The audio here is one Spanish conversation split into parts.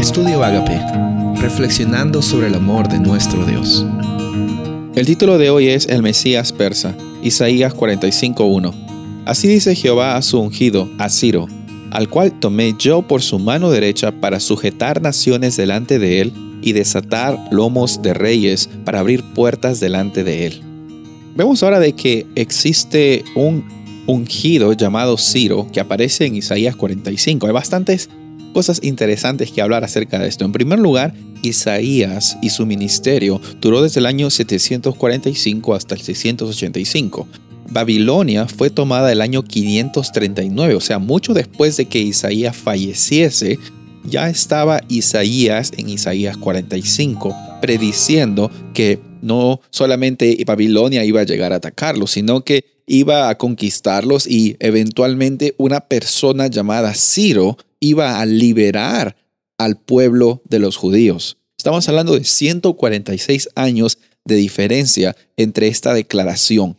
Estudio Agape, reflexionando sobre el amor de nuestro Dios. El título de hoy es El Mesías persa, Isaías 45:1. Así dice Jehová a su ungido, a Ciro, al cual tomé yo por su mano derecha para sujetar naciones delante de él y desatar lomos de reyes para abrir puertas delante de él. Vemos ahora de que existe un ungido llamado Ciro que aparece en Isaías 45. Hay bastantes cosas interesantes que hablar acerca de esto. En primer lugar, Isaías y su ministerio duró desde el año 745 hasta el 685. Babilonia fue tomada el año 539, o sea, mucho después de que Isaías falleciese, ya estaba Isaías en Isaías 45, prediciendo que no solamente Babilonia iba a llegar a atacarlos, sino que iba a conquistarlos y eventualmente una persona llamada Ciro iba a liberar al pueblo de los judíos. Estamos hablando de 146 años de diferencia entre esta declaración.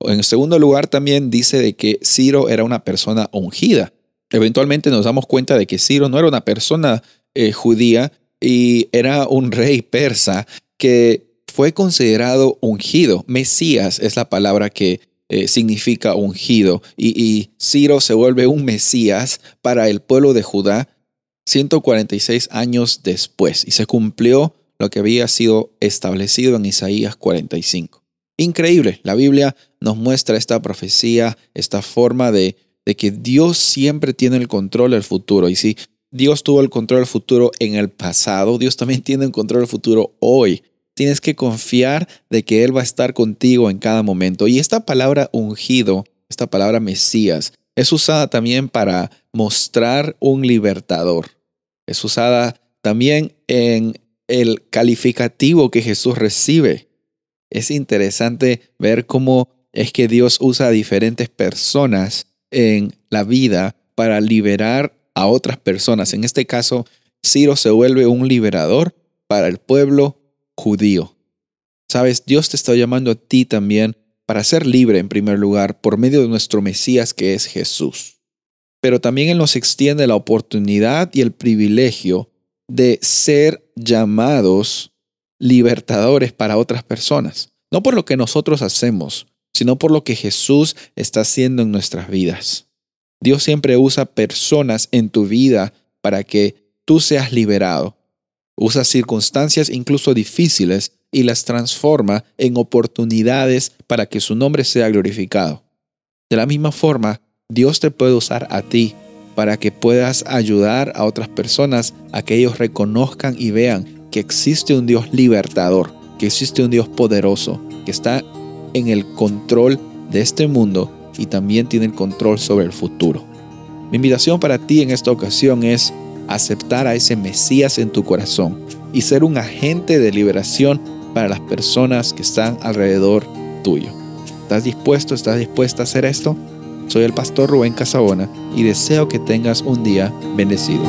En segundo lugar, también dice de que Ciro era una persona ungida. Eventualmente nos damos cuenta de que Ciro no era una persona eh, judía y era un rey persa que fue considerado ungido. Mesías es la palabra que eh, significa ungido. Y, Ciro se vuelve un Mesías para el pueblo de Judá 146 años después. Y se cumplió lo que había sido establecido en Isaías 45. Increíble, la Biblia nos muestra esta profecía, esta forma de, de que Dios siempre tiene el control del futuro. Y si Dios tuvo el control del futuro en el pasado, Dios también tiene el control del futuro hoy. Tienes que confiar de que Él va a estar contigo en cada momento. Y esta palabra ungido, esta palabra Mesías, es usada también para mostrar un libertador. Es usada también en el calificativo que Jesús recibe. Es interesante ver cómo es que Dios usa a diferentes personas en la vida para liberar a otras personas. En este caso, Ciro se vuelve un liberador para el pueblo judío. Sabes, Dios te está llamando a ti también para ser libre en primer lugar por medio de nuestro Mesías que es Jesús. Pero también Él nos extiende la oportunidad y el privilegio de ser llamados libertadores para otras personas. No por lo que nosotros hacemos, sino por lo que Jesús está haciendo en nuestras vidas. Dios siempre usa personas en tu vida para que tú seas liberado, Usa circunstancias incluso difíciles y las transforma en oportunidades para que su nombre sea glorificado. De la misma forma, Dios te puede usar a ti para que puedas ayudar a otras personas a que ellos reconozcan y vean que existe un Dios libertador, que existe un Dios poderoso, que está en el control de este mundo y también tiene el control sobre el futuro. Mi invitación para ti en esta ocasión es aceptar a ese Mesías en tu corazón y ser un agente de liberación para las personas que están alrededor tuyo. ¿Estás dispuesto, estás dispuesta a hacer esto? Soy el pastor Rubén Casabona y deseo que tengas un día bendecido.